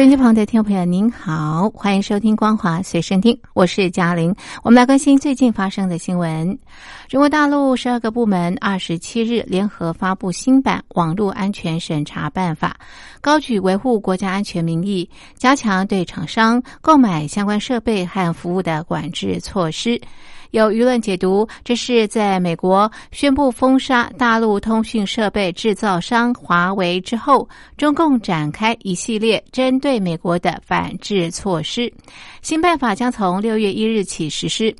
收音机旁的听众朋友，您好，欢迎收听《光华随身听》，我是嘉玲。我们来关心最近发生的新闻。中国大陆十二个部门二十七日联合发布新版网络安全审查办法，高举维护国家安全名义，加强对厂商购买相关设备和服务的管制措施。有舆论解读，这是在美国宣布封杀大陆通讯设备制造商华为之后，中共展开一系列针对美国的反制措施。新办法将从六月一日起实施。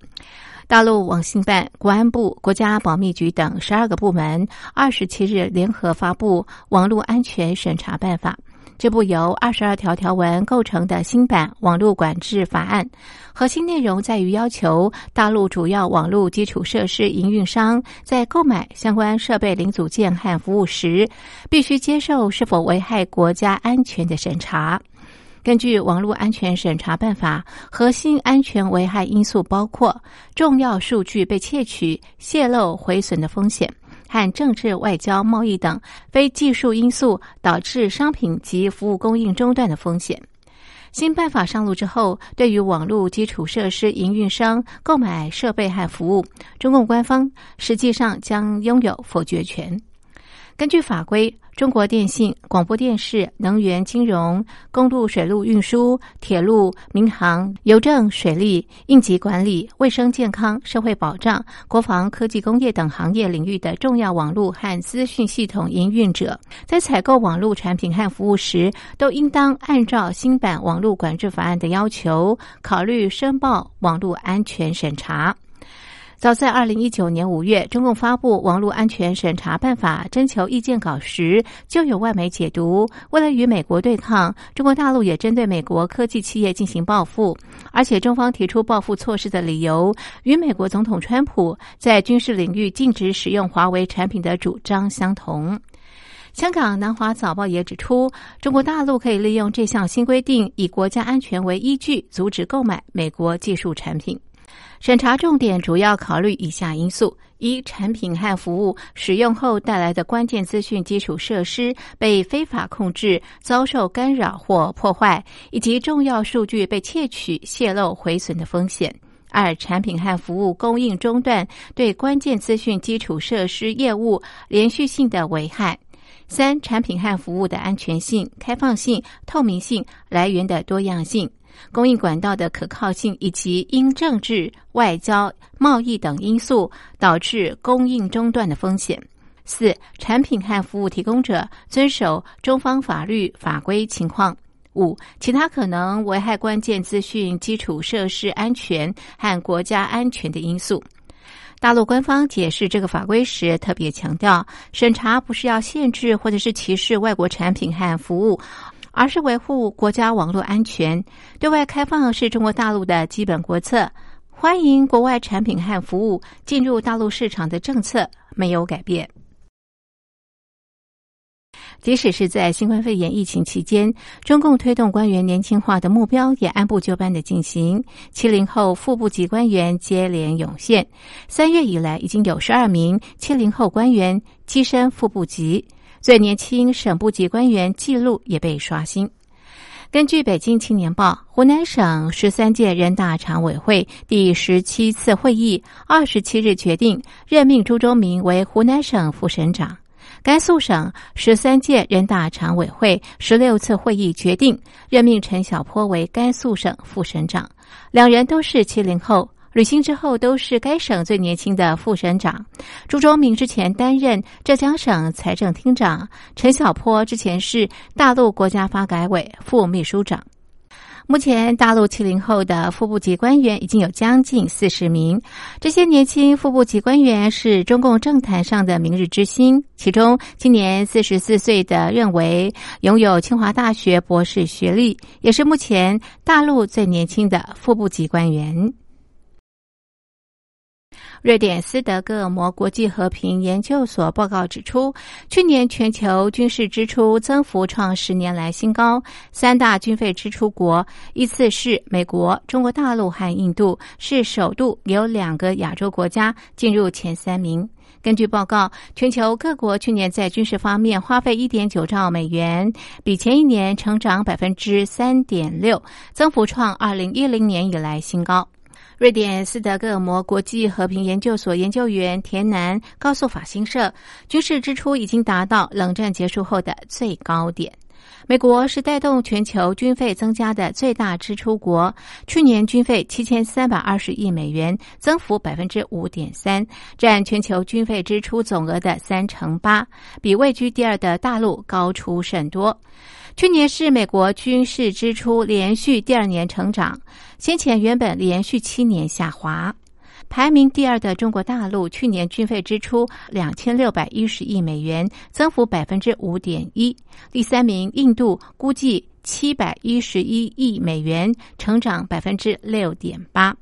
大陆网信办、国安部、国家保密局等十二个部门二十七日联合发布《网络安全审查办法》。这部由二十二条条文构成的新版网络管制法案，核心内容在于要求大陆主要网络基础设施营运商在购买相关设备零组件和服务时，必须接受是否危害国家安全的审查。根据《网络安全审查办法》，核心安全危害因素包括重要数据被窃取、泄露、毁损的风险。和政治、外交、贸易等非技术因素导致商品及服务供应中断的风险。新办法上路之后，对于网络基础设施营运商购买设备和服务，中共官方实际上将拥有否决权。根据法规。中国电信、广播电视、能源、金融、公路、水路运输、铁路、民航、邮政、水利、应急管理、卫生健康、社会保障、国防、科技工业等行业领域的重要网络和资讯系统营运者，在采购网络产品和服务时，都应当按照新版网络管制法案的要求，考虑申报网络安全审查。早在二零一九年五月，中共发布《网络安全审查办法》征求意见稿时，就有外媒解读，为了与美国对抗，中国大陆也针对美国科技企业进行报复。而且，中方提出报复措施的理由，与美国总统川普在军事领域禁止使用华为产品的主张相同。香港南华早报也指出，中国大陆可以利用这项新规定，以国家安全为依据，阻止购买美国技术产品。审查重点主要考虑以下因素：一、产品和服务使用后带来的关键资讯基础设施被非法控制、遭受干扰或破坏，以及重要数据被窃取、泄露、毁损的风险；二、产品和服务供应中断对关键资讯基础设施业务连续性的危害；三、产品和服务的安全性、开放性、透明性、来源的多样性。供应管道的可靠性，以及因政治、外交、贸易等因素导致供应中断的风险；四、产品和服务提供者遵守中方法律法规情况；五、其他可能危害关键资讯基础设施安全和国家安全的因素。大陆官方解释这个法规时，特别强调，审查不是要限制或者是歧视外国产品和服务。而是维护国家网络安全，对外开放是中国大陆的基本国策，欢迎国外产品和服务进入大陆市场的政策没有改变。即使是在新冠肺炎疫情期间，中共推动官员年轻化的目标也按部就班的进行。七零后副部级官员接连涌现，三月以来已经有十二名七零后官员跻身副部级。最年轻省部级官员记录也被刷新。根据《北京青年报》，湖南省十三届人大常委会第十七次会议二十七日决定任命朱忠明为湖南省副省长。甘肃省十三届人大常委会十六次会议决定任命陈小波为甘肃省副省长，两人都是七零后。履新之后，都是该省最年轻的副省长。朱忠明之前担任浙江省财政厅长，陈小波之前是大陆国家发改委副秘书长。目前，大陆七零后的副部级官员已经有将近四十名。这些年轻副部级官员是中共政坛上的明日之星。其中，今年四十四岁的任为拥有清华大学博士学历，也是目前大陆最年轻的副部级官员。瑞典斯德哥尔摩国际和平研究所报告指出，去年全球军事支出增幅创十年来新高，三大军费支出国依次是美国、中国大陆和印度，是首度有两个亚洲国家进入前三名。根据报告，全球各国去年在军事方面花费一点九兆美元，比前一年成长百分之三点六，增幅创二零一零年以来新高。瑞典斯德哥尔摩国际和平研究所研究员田南告诉法新社，军事支出已经达到冷战结束后的最高点。美国是带动全球军费增加的最大支出国，去年军费七千三百二十亿美元，增幅百分之五点三，占全球军费支出总额的三成八，比位居第二的大陆高出甚多。去年是美国军事支出连续第二年成长，先前原本连续七年下滑。排名第二的中国大陆去年军费支出两千六百一十亿美元，增幅百分之五点一。第三名印度估计七百一十一亿美元，成长百分之六点八。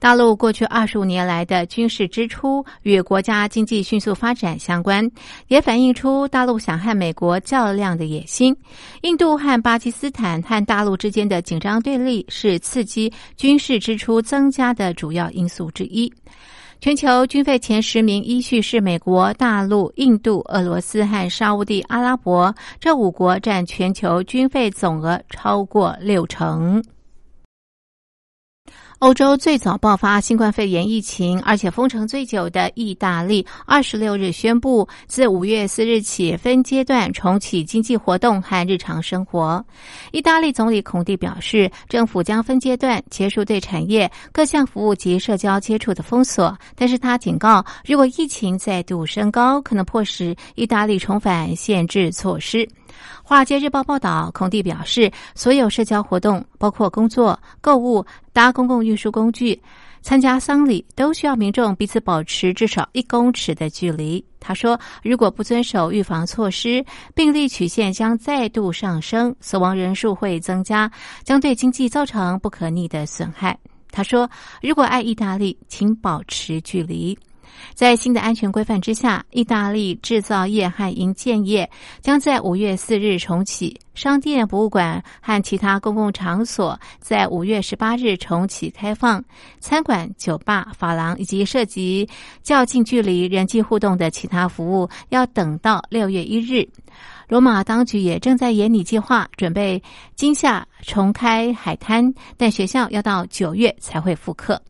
大陆过去二十五年来的军事支出与国家经济迅速发展相关，也反映出大陆想和美国较量的野心。印度和巴基斯坦和大陆之间的紧张对立是刺激军事支出增加的主要因素之一。全球军费前十名依序是美国、大陆、印度、俄罗斯和沙地阿拉伯，这五国占全球军费总额超过六成。欧洲最早爆发新冠肺炎疫情，而且封城最久的意大利，二十六日宣布，自五月四日起分阶段重启经济活动和日常生活。意大利总理孔蒂表示，政府将分阶段结束对产业、各项服务及社交接触的封锁，但是他警告，如果疫情再度升高，可能迫使意大利重返限制措施。华尔街日报报道，孔蒂表示，所有社交活动，包括工作、购物、搭公共运输工具、参加丧礼，都需要民众彼此保持至少一公尺的距离。他说，如果不遵守预防措施，病例曲线将再度上升，死亡人数会增加，将对经济造成不可逆的损害。他说，如果爱意大利，请保持距离。在新的安全规范之下，意大利制造业和营建业将在五月四日重启，商店、博物馆和其他公共场所在五月十八日重启开放，餐馆、酒吧、发廊以及涉及较近距离人际互动的其他服务要等到六月一日。罗马当局也正在研拟计划，准备今夏重开海滩，但学校要到九月才会复课。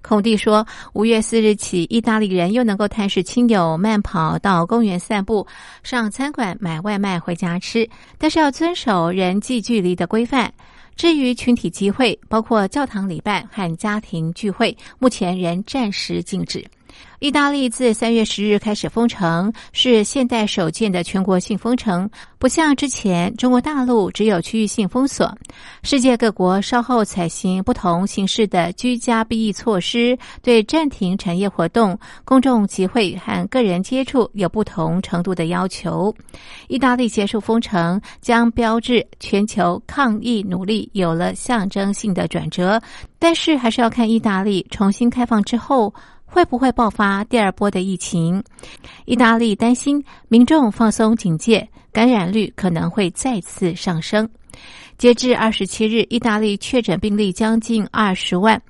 孔蒂说，五月四日起，意大利人又能够探视亲友、慢跑到公园散步、上餐馆买外卖回家吃，但是要遵守人际距离的规范。至于群体集会，包括教堂礼拜和家庭聚会，目前仍暂时禁止。意大利自三月十日开始封城，是现代首见的全国性封城，不像之前中国大陆只有区域性封锁。世界各国稍后采行不同形式的居家避疫措施，对暂停产业活动、公众集会和个人接触有不同程度的要求。意大利结束封城，将标志全球抗疫努力有了象征性的转折，但是还是要看意大利重新开放之后。会不会爆发第二波的疫情？意大利担心民众放松警戒，感染率可能会再次上升。截至二十七日，意大利确诊病例将近二十万，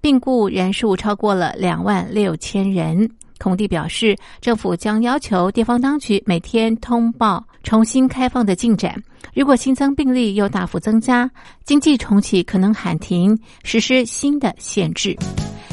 病故人数超过了两万六千人。孔蒂表示，政府将要求地方当局每天通报重新开放的进展。如果新增病例又大幅增加，经济重启可能喊停，实施新的限制。